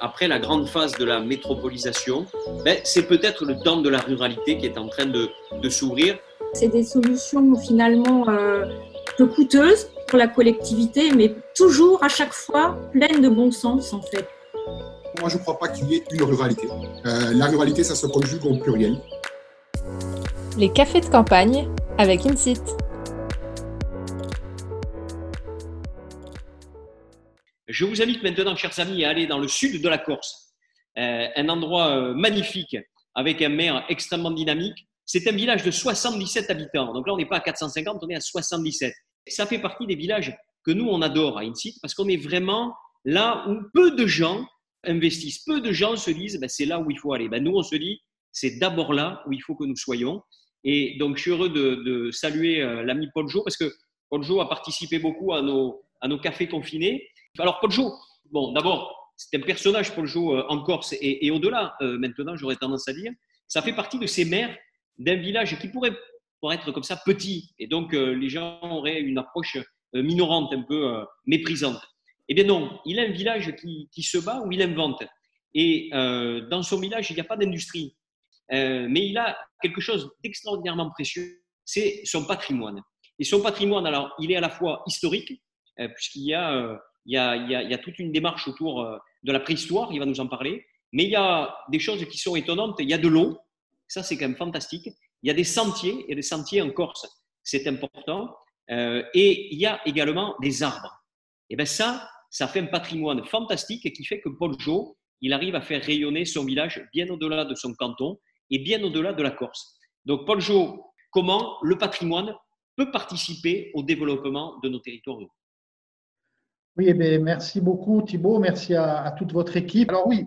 après la grande phase de la métropolisation, ben, c'est peut-être le temps de la ruralité qui est en train de, de s'ouvrir. C'est des solutions finalement euh, peu coûteuses pour la collectivité, mais toujours à chaque fois pleines de bon sens en fait. Moi, je ne crois pas qu'il y ait une ruralité. Euh, la ruralité, ça se conjugue au pluriel. Les cafés de campagne avec Insit. Je vous invite maintenant, chers amis, à aller dans le sud de la Corse, euh, un endroit euh, magnifique avec un maire extrêmement dynamique. C'est un village de 77 habitants. Donc là, on n'est pas à 450, on est à 77. Ça fait partie des villages que nous, on adore à Insit parce qu'on est vraiment là où peu de gens investissent. Peu de gens se disent, ben, c'est là où il faut aller. Ben, nous, on se dit, c'est d'abord là où il faut que nous soyons. Et donc, je suis heureux de, saluer euh, l'ami Paul Jo parce que Paul Jo a participé beaucoup à nos, à nos cafés confinés. Alors, Paul Jo, bon, d'abord, c'est un personnage, Paul Jo, euh, en Corse et, au-delà, euh, maintenant, j'aurais tendance à dire. Ça fait partie de ces maires d'un village qui pourrait, pourrait être comme ça petit. Et donc, les gens auraient une approche minorante, un peu méprisante. Eh bien non, il a un village qui, se bat où il invente. Et euh, dans son village, il n'y a pas d'industrie. Euh, mais il a quelque chose d'extraordinairement précieux, c'est son patrimoine. Et son patrimoine, alors, il est à la fois historique, euh, puisqu'il y, a, il y, a, toute une démarche autour de la préhistoire, il va nous en parler, mais il y a des choses qui sont étonnantes. Il y a de l'eau, ça c'est quand même fantastique. Il y a des sentiers, il y a des sentiers en Corse, c'est important. et il y a également des arbres. Et bien ça, ça fait un patrimoine fantastique qui fait que Paul Jo, il arrive à faire rayonner son village bien au-delà de son canton et bien au-delà de la Corse. Donc, Paul Jo, comment le patrimoine peut participer au développement de nos territoires Oui, eh merci beaucoup Thibault, merci à, toute votre équipe. Alors oui,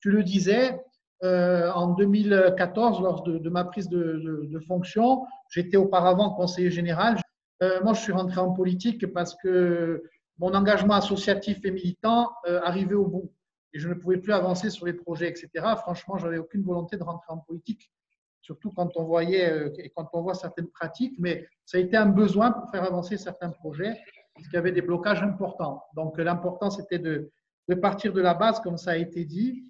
tu le disais, euh, en 2014, lors de, ma prise de, fonction, j'étais auparavant conseiller général. Euh, moi, je suis rentré en politique parce que mon engagement associatif et militant euh, arrivait au bout et je ne pouvais plus avancer sur les projets, etc. Franchement, j'avais aucune volonté de rentrer en politique, surtout quand on voyait et quand on voit certaines pratiques, mais ça a été un besoin pour faire avancer certains projets, parce qu'il y avait des blocages importants. Donc, l'important, c'était de, partir de la base, comme ça a été dit.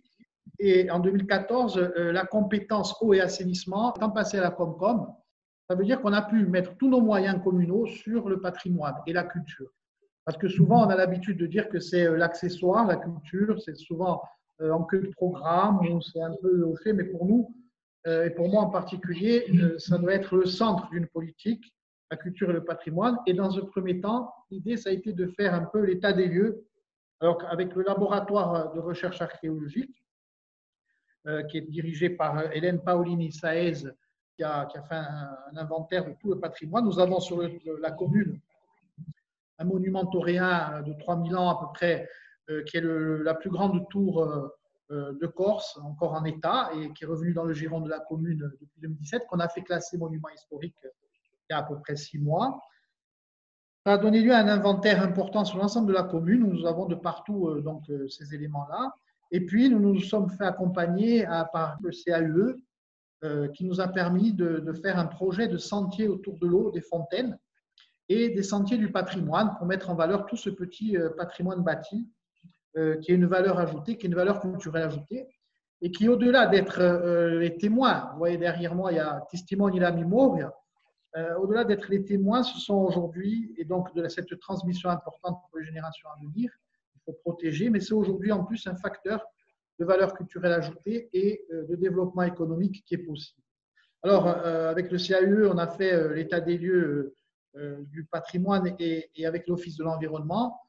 Et en 2014, euh, la compétence eau et assainissement étant passée à la Comcom, ça veut dire qu'on a pu mettre tous nos moyens communaux sur le patrimoine et la culture. Parce que souvent, on a l'habitude de dire que c'est euh, l'accessoire, la culture, c'est souvent euh, en queue de programme ou c'est un peu au fait, mais pour nous, euh, et pour moi en particulier, ça doit être le centre d'une politique, la culture et le patrimoine. Et dans un premier temps, l'idée, ça a été de faire un peu l'état des lieux, alors avec le laboratoire de recherche archéologique, qui est dirigé par Hélène Paolini Saez, qui a, fait un, inventaire de tout le patrimoine. Nous avons sur la commune un monument tauréen de 3000 ans à peu près, euh, qui est la plus grande tour euh, euh, de Corse, encore en état, et qui est revenu dans le giron de la commune depuis 2017, qu'on a fait classer monument historique il y a à peu près six mois. Ça a donné lieu à un inventaire important sur l'ensemble de la commune. Nous avons de partout donc, ces éléments-là. Et puis, nous nous sommes fait accompagner par le CAUE, qui nous a permis de, faire un projet de sentier autour de l'eau, des fontaines, et des sentiers du patrimoine pour mettre en valeur tout ce petit euh, patrimoine bâti euh, qui est une valeur ajoutée, qui est une valeur culturelle ajoutée et qui, au-delà d'être euh, les témoins, vous voyez derrière moi, il y a Testimoni la Memoria, au-delà d'être les témoins, ce sont aujourd'hui, et donc de cette transmission importante pour les générations à venir, il faut protéger, mais c'est aujourd'hui en plus un facteur de valeur culturelle ajoutée et de développement économique qui est possible. Alors, avec le CAUE, on a fait l'état des lieux euh, du patrimoine et, avec l'Office de l'environnement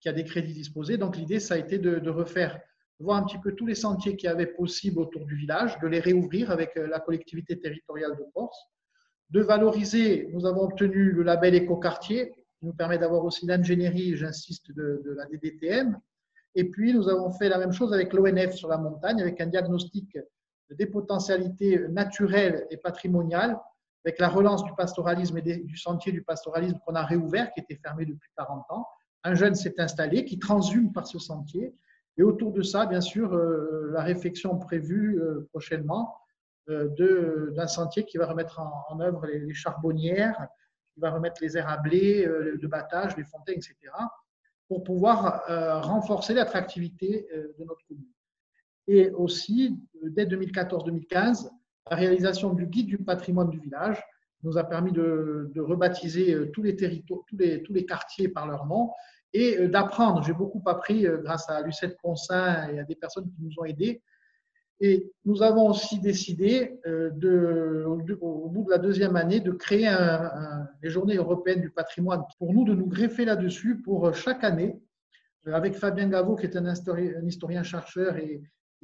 qui a des crédits disposés. Donc l'idée, ça a été de, refaire, de voir un petit peu tous les sentiers qui avaient possible autour du village, de les réouvrir avec euh, la collectivité territoriale de Corse, de valoriser, nous avons obtenu le label écoquartier, qui nous permet d'avoir aussi l'ingénierie, j'insiste, de, de, la DDTM. Et puis, nous avons fait la même chose avec l'ONF sur la montagne, avec un diagnostic des potentialités naturelles et patrimoniales avec la relance du pastoralisme et du sentier du pastoralisme qu'on a réouvert, qui était fermé depuis 40 ans. Un jeune s'est installé qui transhume par ce sentier. Et autour de ça, bien sûr, euh, la réflexion prévue euh, prochainement d'un sentier qui va remettre en, œuvre les, charbonnières, qui va remettre les à blé, de battage, les fontaines, etc. pour pouvoir renforcer l'attractivité de notre commune. Et aussi, dès 2014-2015, la réalisation du guide du patrimoine du village nous a permis de, rebaptiser tous les territoires, tous les, tous les quartiers par leur nom et d'apprendre. J'ai beaucoup appris grâce à Lucette Consin et à des personnes qui nous ont aidés et nous avons aussi décidé, euh, au bout de la deuxième année, de créer les Journées européennes du patrimoine. Pour nous, de nous greffer là-dessus pour chaque année, euh, avec Fabien Gaveau, qui est un historien-chercheur et,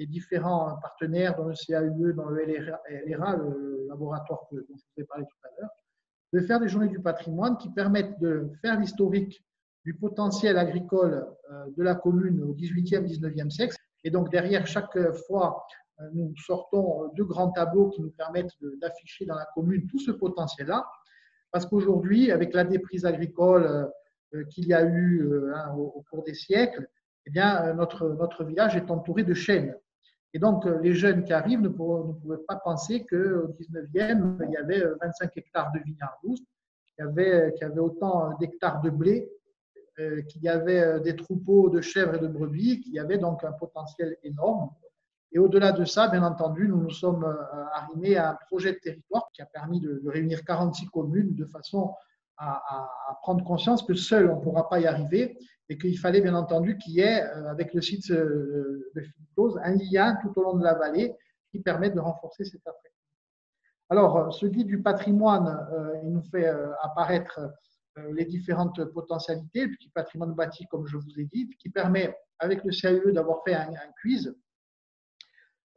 différents partenaires dans le CAUE, dans le LRA, le laboratoire dont je vous ai parlé tout à l'heure, de faire des Journées du patrimoine qui permettent de faire l'historique du potentiel agricole euh, de la commune au 18e, 19e siècle. Et donc derrière chaque fois euh, nous sortons deux grands tableaux qui nous permettent d'afficher dans la commune tout ce potentiel-là. Parce qu'aujourd'hui, avec la déprise agricole euh, euh, qu'il y a eu hein, au cours des siècles, eh bien, notre, notre village est entouré de chênes. Et donc, les jeunes qui arrivent ne, pouvaient pas penser qu'au 19e, il y avait 25 hectares de vignes avait, qu'il y avait autant d'hectares de blé, qu'il y avait des troupeaux de chèvres et de brebis, qu'il y avait donc un potentiel énorme. Et au-delà de ça, bien entendu, nous nous sommes euh, arrimés à un projet de territoire qui a permis de, réunir 46 communes de façon à, prendre conscience que seul on ne pourra pas y arriver et qu'il fallait bien entendu qu'il y ait, euh, avec le site euh, de Philippose, un lien tout au long de la vallée qui permette de renforcer cette attractivité. Alors, ce guide du patrimoine, il nous fait apparaître les différentes potentialités, le petit patrimoine bâti, comme je vous ai dit, qui permet, avec le CAE, d'avoir fait un, quiz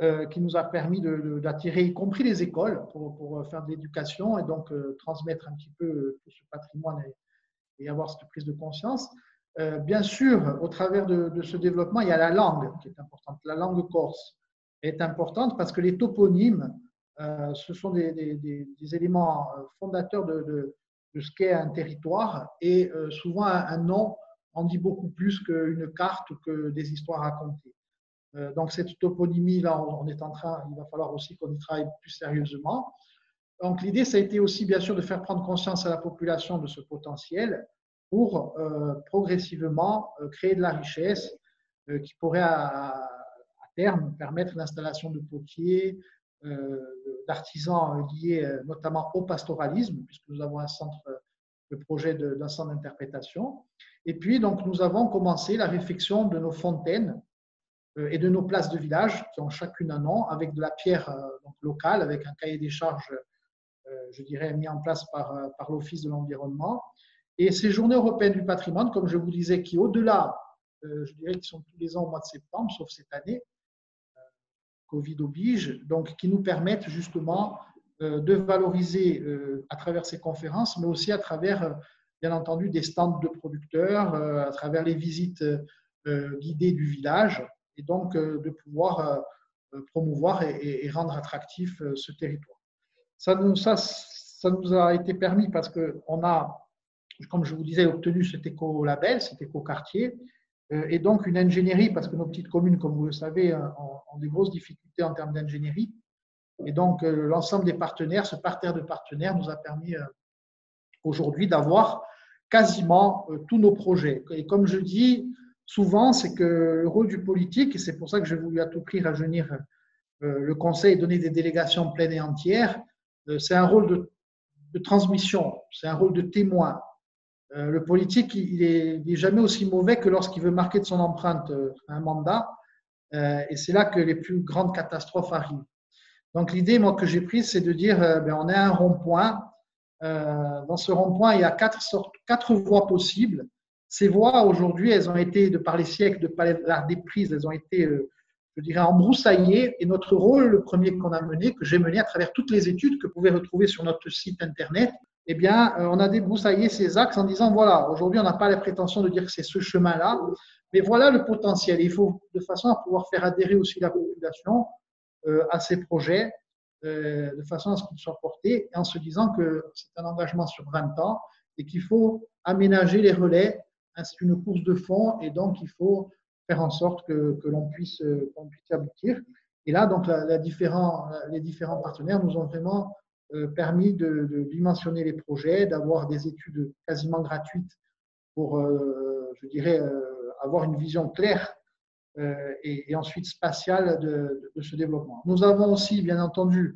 euh, qui nous a permis d'attirer, y compris les écoles, pour, pour faire de l'éducation et donc euh, transmettre un petit peu euh, ce patrimoine et, avoir cette prise de conscience. bien sûr, au travers de, ce développement, il y a la langue qui est importante. La langue corse est importante parce que les toponymes, ce sont des, éléments fondateurs de, ce qu'est un territoire et souvent un, nom en dit beaucoup plus qu'une carte ou que des histoires racontées. Euh, donc cette toponymie-là, on est en train, il va falloir aussi qu'on y travaille plus sérieusement. Donc l'idée, ça a été aussi bien sûr de faire prendre conscience à la population de ce potentiel pour euh, progressivement euh, créer de la richesse qui pourrait à, terme permettre l'installation de potiers, d'artisans liés notamment au pastoralisme, puisque nous avons un centre, le projet d'un centre d'interprétation. Et puis donc nous avons commencé la réflexion de nos fontaines euh, et de nos places de village qui ont chacune un nom avec de la pierre euh, locale, avec un cahier des charges, euh, je dirais, mis en place par, par l'Office de l'environnement. Et ces journées européennes du patrimoine, comme je vous disais, qui au-delà, je dirais qui sont tous les ans au mois de septembre, sauf cette année, Covid oblige, donc qui nous permettent justement de valoriser à travers ces conférences, mais aussi à travers, bien entendu, des stands de producteurs, à travers les visites guidées du village, et donc euh, de pouvoir euh, euh, promouvoir et, rendre attractif ce territoire. Ça nous, ça, ça nous a été permis parce qu'on a, comme je vous disais, obtenu cet éco-label, cet éco-quartier, et donc une ingénierie, parce que nos petites communes, comme vous le savez, ont, des grosses difficultés en termes d'ingénierie. Et donc, l'ensemble des partenaires, ce parterre de partenaires nous a permis aujourd'hui d'avoir quasiment tous nos projets. Et comme je dis, souvent, c'est que le rôle du politique, et c'est pour ça que j'ai voulu à tout prix rajeunir euh, le Conseil et donner des délégations pleines et entières, euh, c'est un rôle de, transmission, c'est un rôle de témoin. Euh, le politique, il n'est jamais aussi mauvais que lorsqu'il veut marquer de son empreinte un mandat, et c'est là que les plus grandes catastrophes arrivent. Donc l'idée, moi, que j'ai prise, c'est de dire, ben, on a un rond-point. dans ce rond-point, il y a quatre, sortes, quatre voies possibles. Ces voies, aujourd'hui, elles ont été, de par les siècles, de par l'art des prises, elles ont été, euh, je dirais, embroussaillées. Et notre rôle, le premier qu'on a mené, que j'ai mené à travers toutes les études que vous pouvez retrouver sur notre site Internet, eh bien, euh, on a débroussaillé ces axes en disant, voilà, aujourd'hui, on n'a pas la prétention de dire que c'est ce chemin-là, mais voilà le potentiel. Il faut, de façon à pouvoir faire adhérer aussi la population euh, à ces projets, de façon à ce qu'ils soient portés, en se disant que c'est un engagement sur 20 ans et qu'il faut aménager les relais c'est une course de fond et donc il faut faire en sorte que, l'on puisse, aboutir. Et là, donc, les différents partenaires nous ont vraiment euh, permis de, dimensionner les projets, d'avoir des études quasiment gratuites pour je dirais, avoir une vision claire et, ensuite spatiale de, ce développement. Nous avons aussi, bien entendu,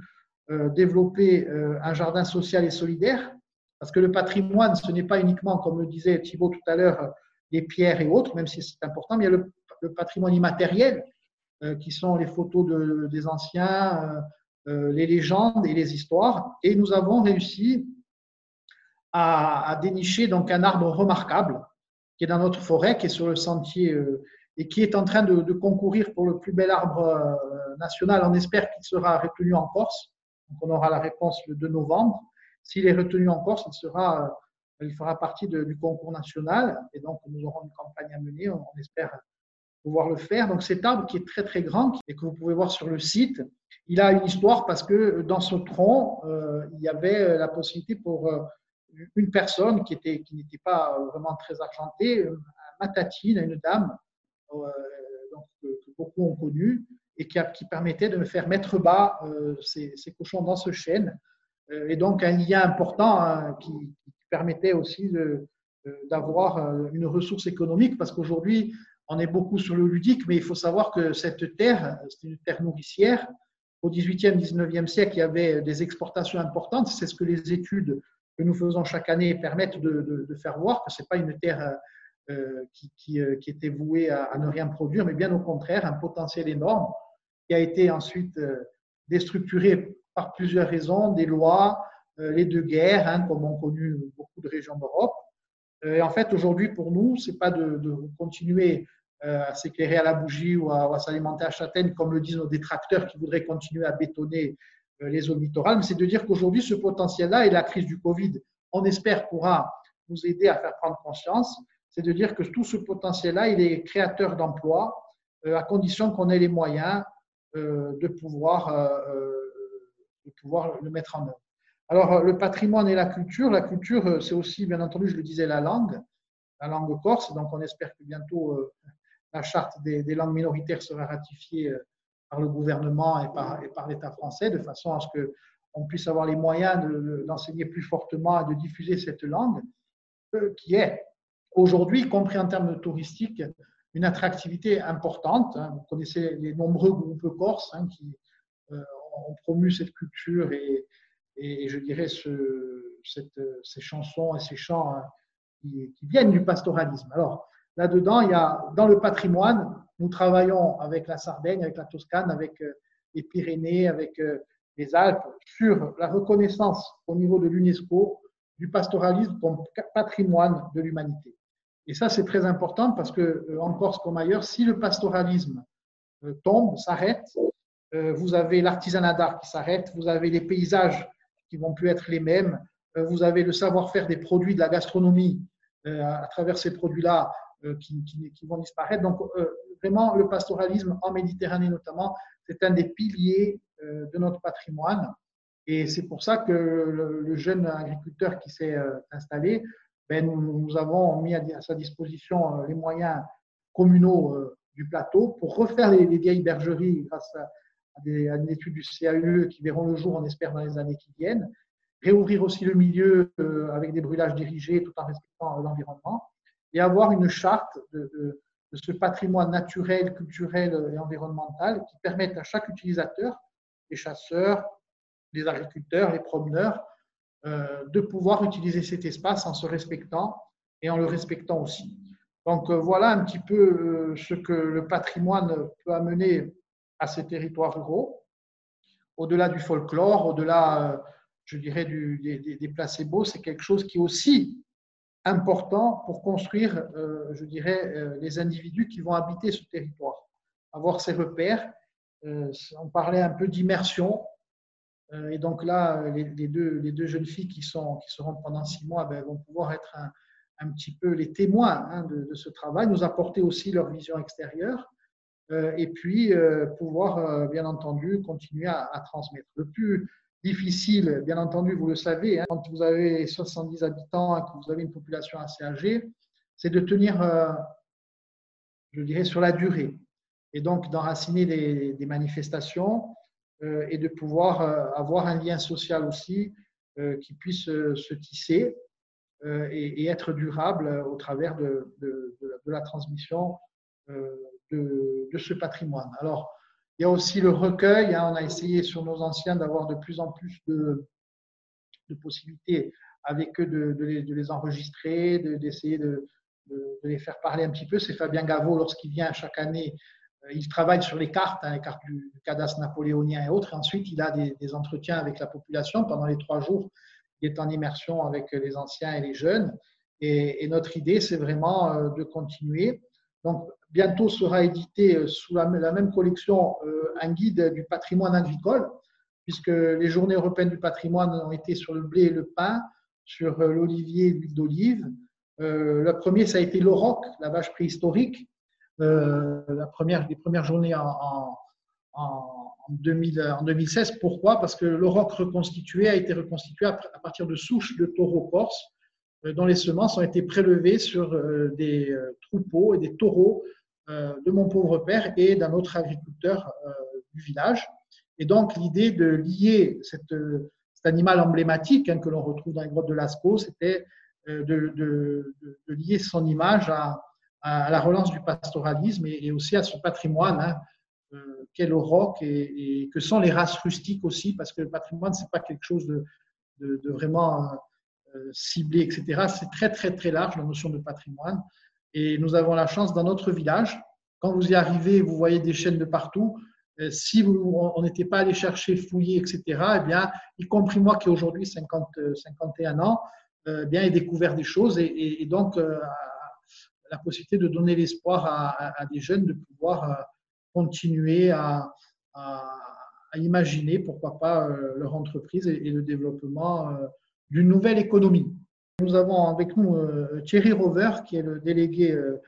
développé un jardin social et solidaire, parce que le patrimoine, ce n'est pas uniquement, comme le disait Thibault tout à l'heure, les pierres et autres, même si c'est important, mais il y a le, patrimoine immatériel, qui sont les photos de, des anciens, euh, les légendes et les histoires. Et nous avons réussi à, dénicher donc un arbre remarquable qui est dans notre forêt, qui est sur le sentier euh, et qui est en train de, concourir pour le plus bel arbre euh, national. On espère qu'il sera retenu en Corse. On aura la réponse le 2 novembre. S'il est retenu en Corse, il, fera partie du concours national et donc nous aurons une campagne à mener. On, espère pouvoir le faire. Donc cet arbre qui est très très grand et que vous pouvez voir sur le site, il a une histoire parce que dans ce tronc, euh, il y avait la possibilité pour euh, une personne qui était qui n'était pas vraiment très argentée, à Matatine, une dame euh, que, beaucoup ont connue et qui, permettait de me faire mettre bas ces, cochons dans ce chêne. et donc un lien important hein, qui, permettait aussi d'avoir une ressource économique parce qu'aujourd'hui, on est beaucoup sur le ludique, mais il faut savoir que cette terre, c'est une terre nourricière. Au 18e, 19e siècle, il y avait des exportations importantes. C'est ce que les études que nous faisons chaque année permettent de, faire voir, que ce n'est pas une terre euh, qui, euh, qui, était vouée à, ne rien produire, mais bien au contraire, un potentiel énorme qui a été ensuite euh, déstructuré par plusieurs raisons, des lois, les deux guerres, hein, comme ont connu beaucoup de régions d'Europe. Et en fait, aujourd'hui, pour nous, ce n'est pas de, continuer s'éclairer à la bougie ou à, s'alimenter à châtaigne, comme le disent nos détracteurs qui voudraient continuer à bétonner euh, les zones littorales, mais c'est de dire qu'aujourd'hui, ce potentiel-là et la crise du Covid, on espère, pourra nous aider à faire prendre conscience. C'est de dire que tout ce potentiel-là, il est créateur d'emplois, euh, à condition qu'on ait les moyens de, pouvoir, de pouvoir le mettre en œuvre. Alors, le patrimoine et la culture. La culture, c'est aussi, bien entendu, je le disais, la langue, la langue corse. Donc, on espère que bientôt, la charte des, langues minoritaires sera ratifiée euh, par le gouvernement et par, l'État français, de façon à ce qu'on puisse avoir les moyens d'enseigner plus fortement et de diffuser cette langue, euh, qui est aujourd'hui, compris en termes touristiques, une attractivité importante. Hein. Vous connaissez les nombreux groupes corses hein, qui euh, ont promu cette culture et, je dirais ce, cette, ces chansons et ces chants hein, qui, qui, viennent du pastoralisme. Alors, Là-dedans, il y a dans le patrimoine, nous travaillons avec la Sardaigne, avec la Toscane, avec euh, les Pyrénées, avec euh, les Alpes, sur la reconnaissance au niveau de l'UNESCO du pastoralisme comme patrimoine de l'humanité. Et ça, c'est très important parce que, euh, en Corse comme ailleurs, si le pastoralisme tombe, s'arrête, vous avez l'artisanat d'art qui s'arrête, vous avez les paysages qui vont plus être les mêmes, vous avez le savoir-faire des produits de la gastronomie à travers ces produits-là euh, qui, vont disparaître. Donc, euh, vraiment, le pastoralisme en Méditerranée notamment, c'est un des piliers euh, de notre patrimoine. Et c'est pour ça que le, jeune agriculteur qui s'est installé, ben, nous, avons mis à, sa disposition les moyens communaux du plateau pour refaire les, vieilles bergeries grâce à, une étude du CAUE qui verront le jour, on espère, dans les années qui viennent. Réouvrir aussi le milieu avec des brûlages dirigés tout en respectant l'environnement et avoir une charte de, ce patrimoine naturel, culturel et environnemental qui permette à chaque utilisateur, les chasseurs, les agriculteurs, les promeneurs, euh, de pouvoir utiliser cet espace en se respectant et en le respectant aussi. Donc euh, voilà un petit peu euh, ce que le patrimoine peut amener à ces territoires ruraux, au-delà du folklore, au-delà, je dirais, des, des placebos, c'est quelque chose qui aussi important pour construire, euh, je dirais, euh, les individus qui vont habiter ce territoire, avoir ces repères. Euh, on parlait un peu d'immersion. Et donc là, les, deux, jeunes filles qui, sont, qui seront pendant six mois ben, vont pouvoir être un, un, petit peu les témoins hein, de, ce travail, nous apporter aussi leur vision extérieure et puis pouvoir, bien entendu, continuer à, à transmettre. Le plus, difficile, bien entendu, vous le savez, hein, quand vous avez 70 habitants et vous avez une population assez âgée, c'est de tenir, euh, je dirais, sur la durée. Et donc d'enraciner des, manifestations euh, et de pouvoir euh, avoir un lien social aussi qui puisse se tisser. et, être durable au travers de, de, la transmission de, ce patrimoine. Alors, il y a aussi le recueil. Hein. on a essayé sur nos anciens d'avoir de plus en plus de, possibilités avec eux de, les, enregistrer, d'essayer de, les faire parler un petit peu. C'est Fabien Gaveau, lorsqu'il vient chaque année, euh, il travaille sur les cartes, hein, les cartes du, cadastre napoléonien et autres. Et ensuite, il a des, entretiens avec la population pendant les trois jours. Il est en immersion avec les anciens et les jeunes. Et, notre idée, c'est vraiment euh, de continuer. Donc, bientôt sera édité euh, sous la, même collection un guide du patrimoine agricole, puisque les journées européennes du patrimoine ont été sur le blé et le pain, sur l'olivier et l'huile d'olive. le premier, ça a été l'auroch, la vache préhistorique. Euh, la première, les premières journées en, en, 2016. Pourquoi? Parce que l'auroch reconstitué a été reconstitué à, partir de souches de taureaux corses euh, dont les semences ont été prélevées sur euh, des troupeaux et des taureaux de mon pauvre père et d'un autre agriculteur du village. Et donc, l'idée de lier cet animal emblématique hein, que l'on retrouve dans les grottes de Lascaux, c'était de, lier son image à, la relance du pastoralisme et, aussi à son patrimoine, hein, euh, qu'est le roc et, que sont les races rustiques aussi, parce que le patrimoine, ce n'est pas quelque chose de, vraiment euh, ciblé, etc. C'est très, très, très large, la notion de patrimoine. Et nous avons la chance dans notre village, quand vous y arrivez, vous voyez des chaînes de partout. Euh, si vous, on n'était pas allé chercher, fouiller, etc., eh bien, y compris moi qui ai aujourd'hui 50, 51 ans, eh bien, j'ai découvert des choses et, donc la possibilité de donner l'espoir à, des jeunes de pouvoir euh, continuer à, imaginer, pourquoi pas, euh, leur entreprise et, le développement euh, d'une nouvelle économie. Nous avons avec nous Thierry Rover, qui est le délégué de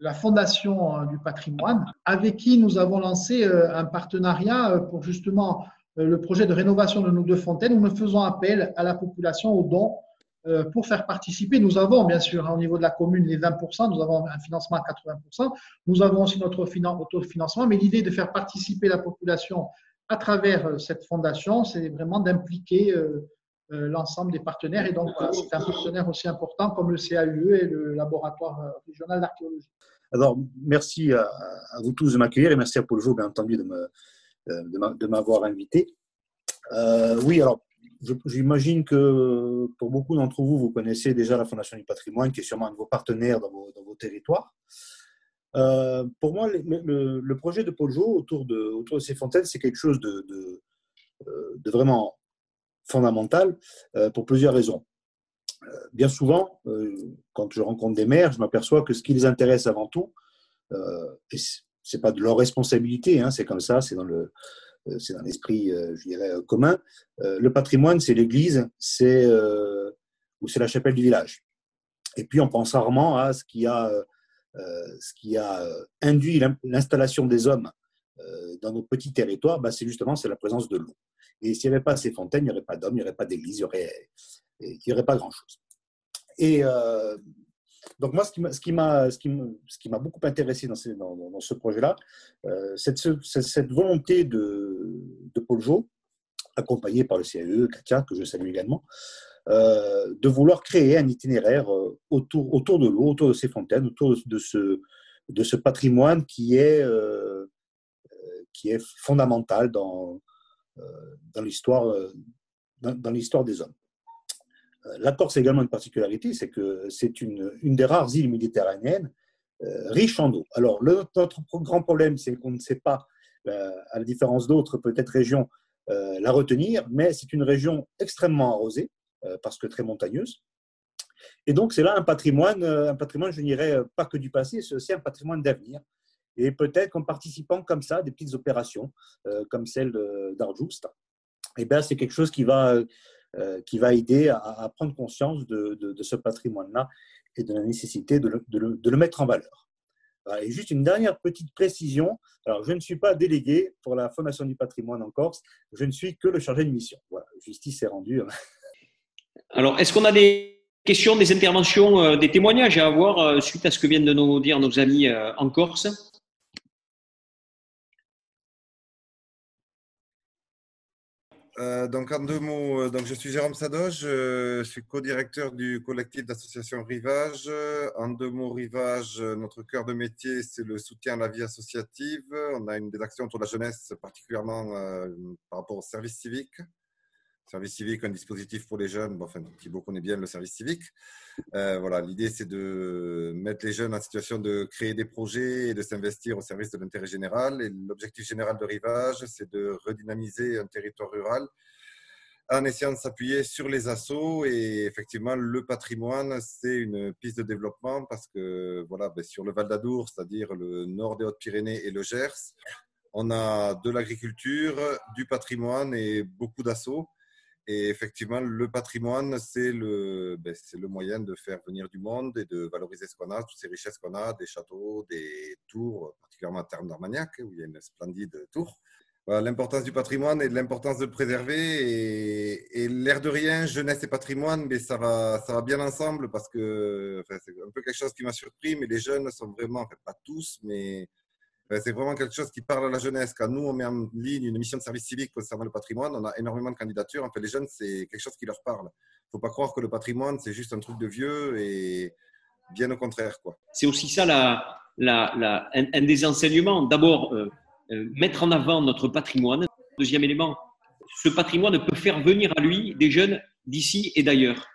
la Fondation du patrimoine, avec qui nous avons lancé un partenariat pour justement le projet de rénovation de nos deux fontaines, où nous faisons appel à la population aux dons euh, pour faire participer. Nous avons bien sûr hein, au niveau de la commune les 20%, nous avons un financement à 80%, nous avons aussi notre autofinancement, mais l'idée de faire participer la population à travers euh, cette fondation, c'est vraiment d'impliquer euh, l'ensemble des partenaires. Et donc, c'est un partenaire aussi important comme le CAUE et le laboratoire régional d'archéologie. Alors, merci à, vous tous de m'accueillir et merci à Paul Jo, bien entendu, de m'avoir invité. oui, alors, J'imagine que pour beaucoup d'entre vous, vous connaissez déjà la Fondation du patrimoine, qui est sûrement un de vos partenaires dans vos, dans vos territoires. Euh, pour moi, le, projet de Paul Jo autour de, autour de ces fontaines, c'est quelque chose de, de, euh, de, vraiment fondamental euh, pour plusieurs raisons. Bien souvent, quand je rencontre des maires, je m'aperçois que ce qui les intéresse avant tout, et ce n'est pas de leur responsabilité, hein, c'est comme ça, c'est dans le, euh, c'est l'esprit, euh, je dirais, euh, commun. le patrimoine, c'est l'église, c'est ou c'est la chapelle du village. Et puis, on pense rarement à ce qui a, ce qui a induit l'installation des hommes dans nos petits territoires, bah, c'est justement c'est la présence de l'eau. Et s'il n'y avait pas ces fontaines, il n'y aurait pas d'hommes, il n'y aurait pas d'église, il n'y aurait, pas grand-chose. Et donc moi, ce qui m'a, beaucoup intéressé dans, ce, projet-là, euh, cette, volonté de, Paul Jo, accompagné par le CAE, Katia, que je salue également, euh, de vouloir créer un itinéraire euh, autour, de l'eau, autour de ces fontaines, autour de ce, patrimoine qui est fondamental dans, dans l'histoire dans l'histoire des hommes. La Corse a également une particularité, c'est que c'est une, des rares îles méditerranéennes euh, riches en eau. Alors, notre grand problème, c'est qu'on ne sait pas, euh, à la différence d'autres peut-être régions, euh, la retenir, mais c'est une région extrêmement arrosée, parce que très montagneuse. Et donc, c'est là un patrimoine, un patrimoine, je dirais, pas que du passé, c'est aussi un patrimoine d'avenir. Et peut-être qu'en participant comme ça, des petites opérations, comme celle d'Arjoust, eh ben, c'est quelque chose qui va, euh, qui va aider à, prendre conscience de, ce patrimoine-là et de la nécessité de le, mettre en valeur. Et juste une dernière petite précision. Alors, je ne suis pas délégué pour la Fondation du patrimoine en Corse. Je ne suis que le chargé de mission. Voilà, justice est rendue. Alors, est-ce qu'on a des questions, des interventions, euh, des témoignages à avoir euh, suite à ce que viennent de nous dire nos amis en Corse? Euh, donc en deux mots, euh, je suis Jérôme Sadoge, je suis co-directeur du collectif d'association Rivage. En deux mots, Rivage, notre cœur de métier, c'est le soutien à la vie associative. On a une des actions de la jeunesse, particulièrement euh, par rapport au service civique. Service civique, un dispositif pour les jeunes. Bon, enfin, Thibault connaît bien le service civique. Euh, voilà, l'idée c'est de mettre les jeunes en situation de créer des projets et de s'investir au service de l'intérêt général. Et l'objectif général de Rivage, c'est de redynamiser un territoire rural en essayant de s'appuyer sur les assauts. Et effectivement, le patrimoine, c'est une piste de développement parce que voilà, ben, sur le Val d'Adour, c'est-à-dire le nord des Hautes-Pyrénées et le Gers, on a de l'agriculture, du patrimoine et beaucoup d'assauts. Et effectivement, le patrimoine, c'est le, ben, le moyen de faire venir du monde et de valoriser ce qu'on a, toutes ces richesses qu'on a, des châteaux, des tours, particulièrement à terme d'Armagnac, où il y a une splendide tour. L'importance du patrimoine et de l'importance de le préserver. Et, l'air de rien, jeunesse et patrimoine, mais ça va, ça va bien ensemble parce que c'est un peu quelque chose qui m'a surpris, mais les jeunes sont vraiment, pas tous, mais c'est vraiment quelque chose qui parle à la jeunesse. Quand nous, on met en ligne une mission de service civique concernant le patrimoine, on a énormément de candidatures. En fait, les jeunes, c'est quelque chose qui leur parle. Il ne faut pas croire que le patrimoine, c'est juste un truc de vieux et bien au contraire. C'est aussi ça un, des enseignements. D'abord, euh, euh, mettre en avant notre patrimoine. Deuxième élément, ce patrimoine peut faire venir à lui des jeunes d'ici et d'ailleurs.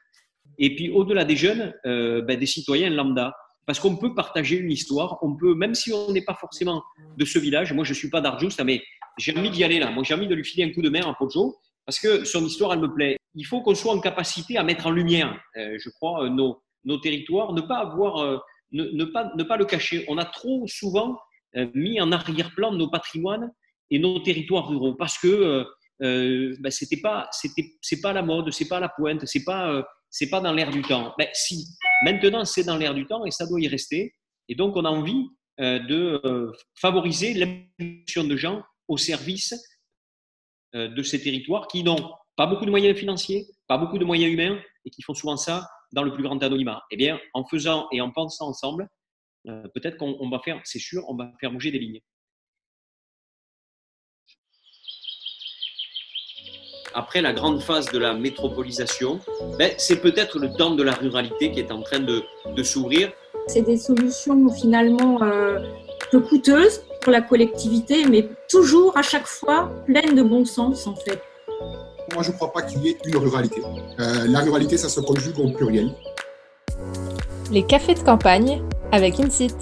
Et puis, au-delà des jeunes, euh, ben, des citoyens lambda parce qu'on peut partager une histoire, on peut, même si on n'est pas forcément de ce village, moi je ne suis pas d'Arjousta, mais j'ai envie d'y aller là, moi j'ai envie de lui filer un coup de main à Pojo, parce que son histoire, elle me plaît. Il faut qu'on soit en capacité à mettre en lumière, euh, je crois, euh, nos, nos, territoires, ne pas avoir, euh, ne, pas, ne pas le cacher. On a trop souvent mis en arrière-plan nos patrimoines et nos territoires ruraux, parce que ben, c'était pas, c'était, c'est pas la mode, c'est pas la pointe, c'est pas c'est pas dans l'air du temps. Ben, si, maintenant c'est dans l'air du temps et ça doit y rester. Et donc on a envie euh, de euh, favoriser l'impulsion de gens au service euh, de ces territoires qui n'ont pas beaucoup de moyens financiers, pas beaucoup de moyens humains et qui font souvent ça dans le plus grand anonymat. Eh bien, en faisant et en pensant ensemble, peut-être qu'on va faire, c'est sûr, on va faire bouger des lignes. Après la grande phase de la métropolisation, ben, c'est peut-être le temps de la ruralité qui est en train de, de s'ouvrir. C'est des solutions finalement euh, peu coûteuses pour la collectivité, mais toujours à chaque fois pleines de bon sens en fait. Moi, je ne crois pas qu'il y ait une ruralité. Euh, la ruralité, ça se conjugue au pluriel. Les cafés de campagne avec Insit.